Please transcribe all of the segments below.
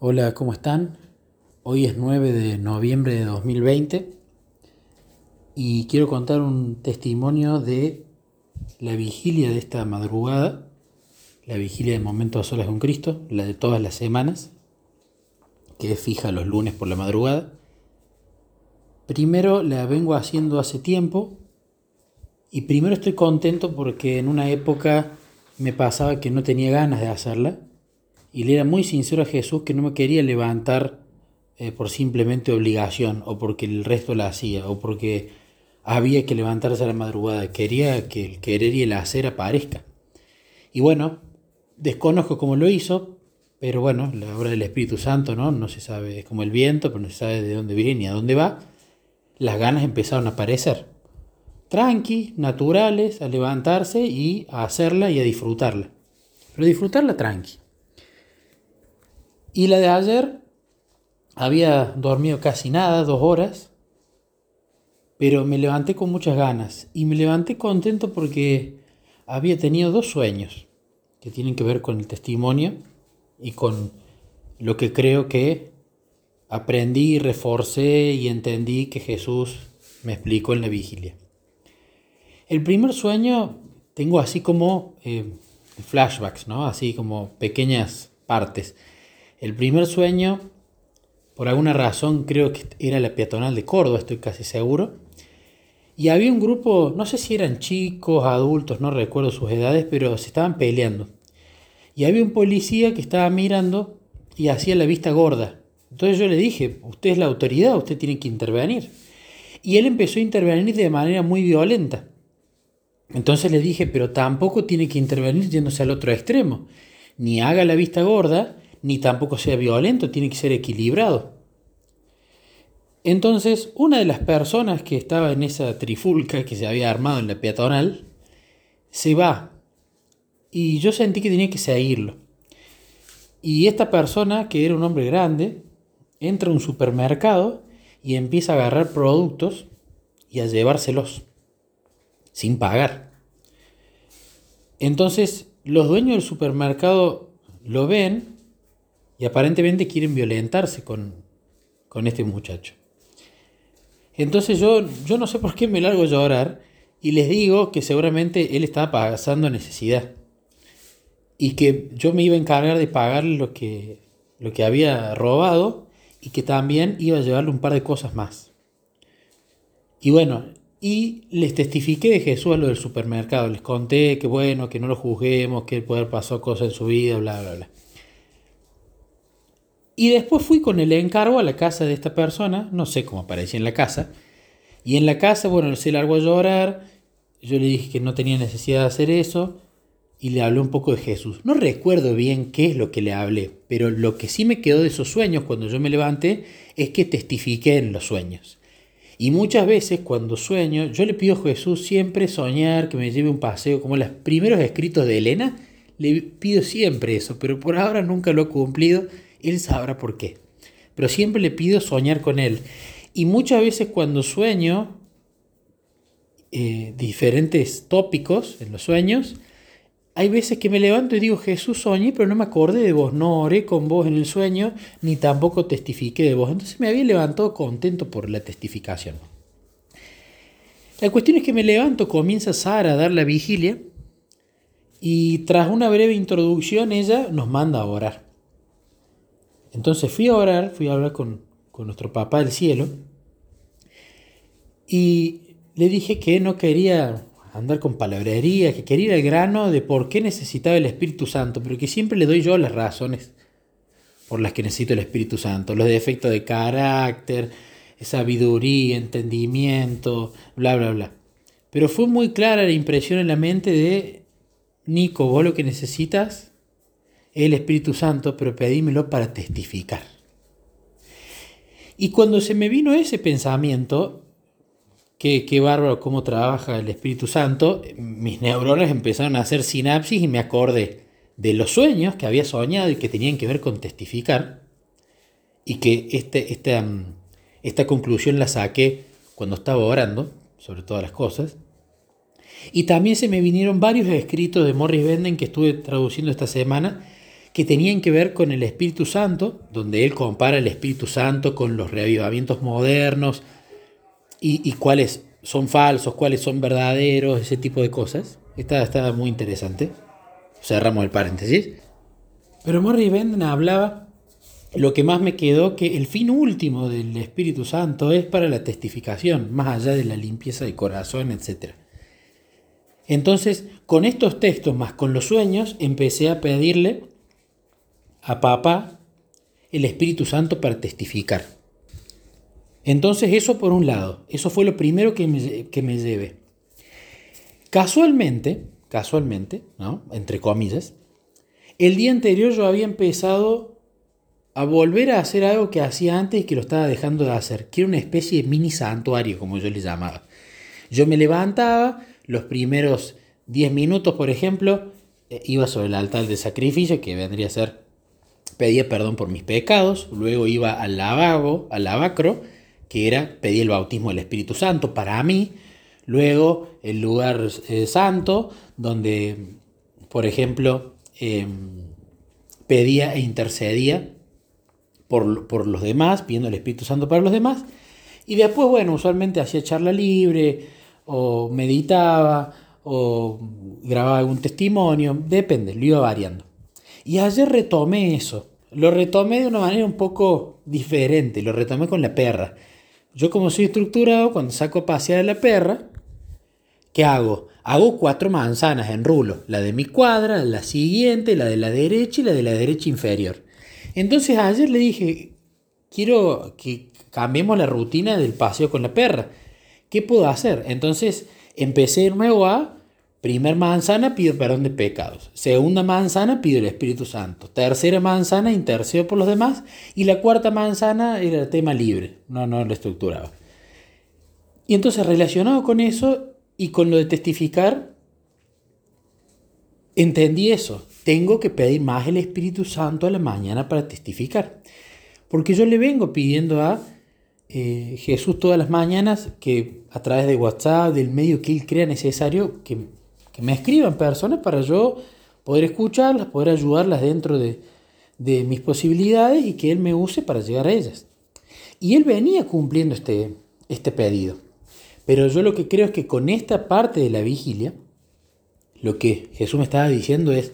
Hola, ¿cómo están? Hoy es 9 de noviembre de 2020 y quiero contar un testimonio de la vigilia de esta madrugada, la vigilia de Momentos a Solas con Cristo, la de todas las semanas, que es fija los lunes por la madrugada. Primero la vengo haciendo hace tiempo y primero estoy contento porque en una época me pasaba que no tenía ganas de hacerla y le era muy sincero a Jesús que no me quería levantar eh, por simplemente obligación o porque el resto la hacía o porque había que levantarse a la madrugada. Quería que el querer y el hacer aparezca. Y bueno, desconozco cómo lo hizo, pero bueno, la obra del Espíritu Santo, ¿no? No se sabe, es como el viento, pero no se sabe de dónde viene ni a dónde va. Las ganas empezaron a aparecer. Tranqui, naturales, a levantarse y a hacerla y a disfrutarla. Pero disfrutarla tranqui. Y la de ayer había dormido casi nada, dos horas, pero me levanté con muchas ganas y me levanté contento porque había tenido dos sueños que tienen que ver con el testimonio y con lo que creo que aprendí, reforcé y entendí que Jesús me explicó en la vigilia. El primer sueño tengo así como eh, flashbacks, ¿no? Así como pequeñas partes. El primer sueño, por alguna razón, creo que era la peatonal de Córdoba, estoy casi seguro. Y había un grupo, no sé si eran chicos, adultos, no recuerdo sus edades, pero se estaban peleando. Y había un policía que estaba mirando y hacía la vista gorda. Entonces yo le dije, usted es la autoridad, usted tiene que intervenir. Y él empezó a intervenir de manera muy violenta. Entonces le dije, pero tampoco tiene que intervenir yéndose al otro extremo. Ni haga la vista gorda, ni tampoco sea violento, tiene que ser equilibrado. Entonces, una de las personas que estaba en esa trifulca que se había armado en la peatonal, se va. Y yo sentí que tenía que seguirlo. Y esta persona, que era un hombre grande, entra a un supermercado y empieza a agarrar productos y a llevárselos sin pagar. Entonces, los dueños del supermercado lo ven y aparentemente quieren violentarse con, este muchacho. Entonces yo, yo no sé por qué me largo a llorar y les digo que seguramente él estaba pasando necesidad y que yo me iba a encargar de pagarle lo que, lo que había robado y que también iba a llevarle un par de cosas más. Y bueno, y les testifiqué de Jesús a lo del supermercado, les conté que bueno, que no lo juzguemos, que puede haber pasado cosas en su vida, bla, bla, bla. Y después fui con el encargo a la casa de esta persona, no sé cómo aparecía en la casa. Y en la casa, bueno, se largó a llorar. Yo le dije que no tenía necesidad de hacer eso. Y le hablé un poco de Jesús. No recuerdo bien qué es lo que le hablé, pero lo que sí me quedó de esos sueños cuando yo me levanté es que testifiqué en los sueños. Y muchas veces cuando sueño, yo le pido a Jesús siempre soñar, que me lleve un paseo, como los primeros escritos de Elena, le pido siempre eso, pero por ahora nunca lo he cumplido él sabrá por qué. Pero siempre le pido soñar con Él. Y muchas veces cuando sueño eh, diferentes tópicos en los sueños, hay veces que me levanto y digo, Jesús soñé, pero no me acordé de vos, no oré con vos en el sueño, ni tampoco testifiqué de vos. Entonces me había levantado contento por la testificación. La cuestión es que me levanto, comienza Sara a dar la vigilia, y tras una breve introducción ella nos manda a orar. Entonces fui a orar, fui a hablar con, nuestro papá del cielo y le dije que no quería andar con palabrería, que quería ir al grano de por qué necesitaba el Espíritu Santo, pero que siempre le doy yo las razones por las que necesito el Espíritu Santo, los defectos de carácter, sabiduría, entendimiento, bla, bla, bla. Pero fue muy clara la impresión en la mente de, Nico, vos lo que necesitas el Espíritu Santo, pero pedímelo para testificar. Y cuando se me vino ese pensamiento, que qué bárbaro cómo trabaja el Espíritu Santo, mis neuronas empezaron a hacer sinapsis y me acordé de los sueños que había soñado y que tenían que ver con testificar, y que este, esta, esta conclusión la saqué cuando estaba orando, sobre todas las cosas. Y también se me vinieron varios escritos de Morris Benden que estuve traduciendo esta semana, que tenían que ver con el Espíritu Santo, donde él compara el Espíritu Santo con los reavivamientos modernos y, cuáles son falsos, cuáles son verdaderos, ese tipo de cosas. Está, muy interesante. Cerramos el paréntesis. Pero Morris hablaba, lo que más me quedó, que el fin último del Espíritu Santo es para la testificación, más allá de la limpieza de corazón, etc. Entonces, con estos textos más con los sueños, empecé a pedirle a papá el Espíritu Santo para testificar. Entonces, eso por un lado, eso fue lo primero que me, que me llevé. Casualmente, casualmente, ¿no? entre comillas, el día anterior yo había empezado a volver a hacer algo que hacía antes y que lo estaba dejando de hacer, que era una especie de mini santuario, como yo le llamaba. Yo me levantaba, los primeros 10 minutos, por ejemplo, eh, iba sobre el altar de sacrificio, que vendría a ser, pedía perdón por mis pecados, luego iba al lavabo, al lavacro, que era pedir el bautismo del Espíritu Santo para mí, luego el lugar eh, santo, donde, por ejemplo, em, pedía e intercedía por, por, los demás, pidiendo el Espíritu Santo para los demás, y después, bueno, usualmente hacía charla libre, o meditaba, o grababa algún testimonio, depende, lo iba variando. Y ayer retomé eso, lo retomé de una manera un poco diferente, lo retomé con la perra. Yo como soy estructurado, cuando saco a pasear a la perra, ¿qué hago? Hago cuatro manzanas en rulo, la de mi cuadra, la siguiente, la de la derecha y la de la derecha inferior. Entonces ayer le dije, quiero que cambiemos la rutina del paseo con la perra. ¿Qué puedo hacer? Entonces empecé de nuevo a, primer manzana pido perdón de pecados, segunda manzana pido el Espíritu Santo, tercera manzana intercedo por los demás. Y la cuarta manzana era el tema libre, no, no lo estructuraba. Y entonces relacionado con eso y con lo de testificar, entendí eso, tengo que pedir más el Espíritu Santo a la mañana para testificar, porque yo le vengo pidiendo a eh, Jesús todas las mañanas que a través de WhatsApp, del medio que él crea necesario, que, me escriban personas para yo poder escucharlas, poder ayudarlas dentro de, mis posibilidades y que él me use para llegar a ellas. Y él venía cumpliendo este, este pedido. Pero yo lo que creo es que con esta parte de la vigilia, lo que Jesús me estaba diciendo es,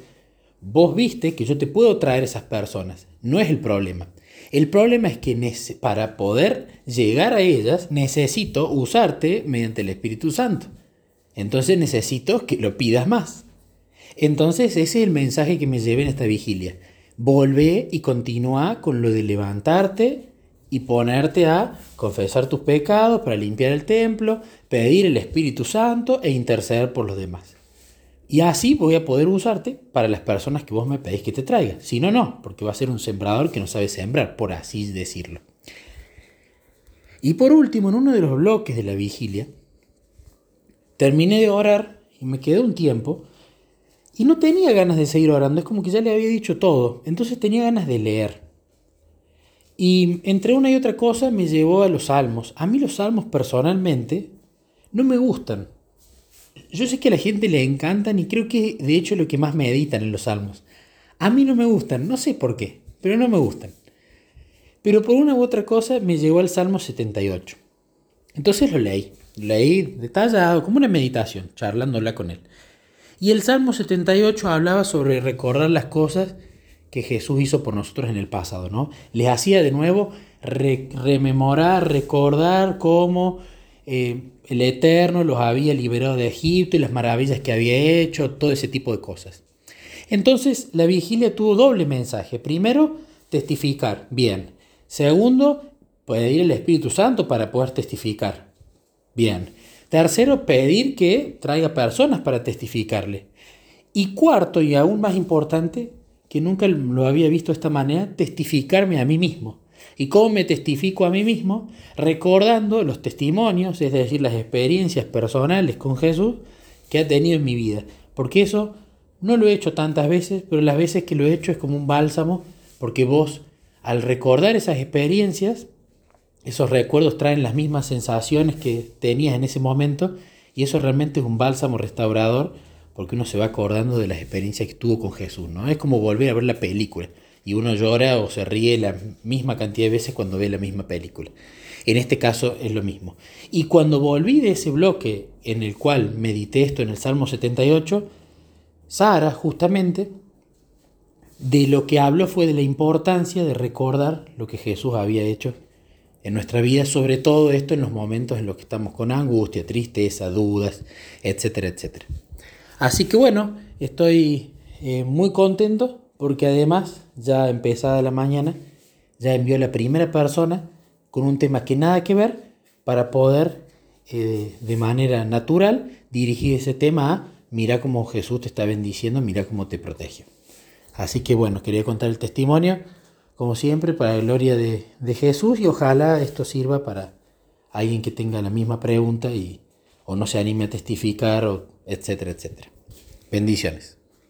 vos viste que yo te puedo traer esas personas, no es el problema. El problema es que para poder llegar a ellas necesito usarte mediante el Espíritu Santo. Entonces necesito que lo pidas más. Entonces ese es el mensaje que me lleve en esta vigilia. Volvé y continúa con lo de levantarte y ponerte a confesar tus pecados para limpiar el templo, pedir el Espíritu Santo e interceder por los demás. Y así voy a poder usarte para las personas que vos me pedís que te traiga. Si no, no, porque va a ser un sembrador que no sabe sembrar, por así decirlo. Y por último, en uno de los bloques de la vigilia, terminé de orar y me quedé un tiempo y no tenía ganas de seguir orando, es como que ya le había dicho todo, entonces tenía ganas de leer. Y entre una y otra cosa me llevó a los salmos. A mí los salmos personalmente no me gustan, yo sé que a la gente le encantan y creo que de hecho lo que más me editan en los salmos. A mí no me gustan, no sé por qué, pero no me gustan. Pero por una u otra cosa me llegó al Salmo 78. Entonces lo leí, leí detallado, como una meditación, charlándola con él. Y el Salmo 78 hablaba sobre recordar las cosas que Jesús hizo por nosotros en el pasado, ¿no? Les hacía de nuevo rememorar, recordar cómo eh, el Eterno los había liberado de Egipto y las maravillas que había hecho, todo ese tipo de cosas. Entonces la vigilia tuvo doble mensaje. Primero, testificar, bien. Segundo, pedir el Espíritu Santo para poder testificar, bien. Tercero, pedir que traiga personas para testificarle. Y cuarto, y aún más importante, que nunca lo había visto de esta manera, testificarme a mí mismo. ¿Y cómo me testifico a mí mismo? Recordando los testimonios, es decir, las experiencias personales con Jesús que ha tenido en mi vida. Porque eso no lo he hecho tantas veces, pero las veces que lo he hecho es como un bálsamo, porque vos, al recordar esas experiencias, esos recuerdos traen las mismas sensaciones que tenías en ese momento, y eso realmente es un bálsamo restaurador porque uno se va acordando de las experiencias que tuvo con Jesús, ¿no? Es como volver a ver la película y uno llora o se ríe la misma cantidad de veces cuando ve la misma película. En este caso es lo mismo. Y cuando volví de ese bloque en el cual medité esto en el Salmo 78, Sara justamente de lo que habló fue de la importancia de recordar lo que Jesús había hecho en nuestra vida, sobre todo esto en los momentos en los que estamos con angustia, tristeza, dudas, etcétera, etcétera. Así que bueno, estoy eh, muy contento porque además ya empezada la mañana ya envió la primera persona con un tema que nada que ver para poder eh, de manera natural dirigir ese tema a mira cómo Jesús te está bendiciendo, mira cómo te protege. Así que bueno, quería contar el testimonio, como siempre, para la gloria de, de Jesús y ojalá esto sirva para alguien que tenga la misma pregunta y o no se anime a testificar, o etcétera, etcétera. Bendiciones.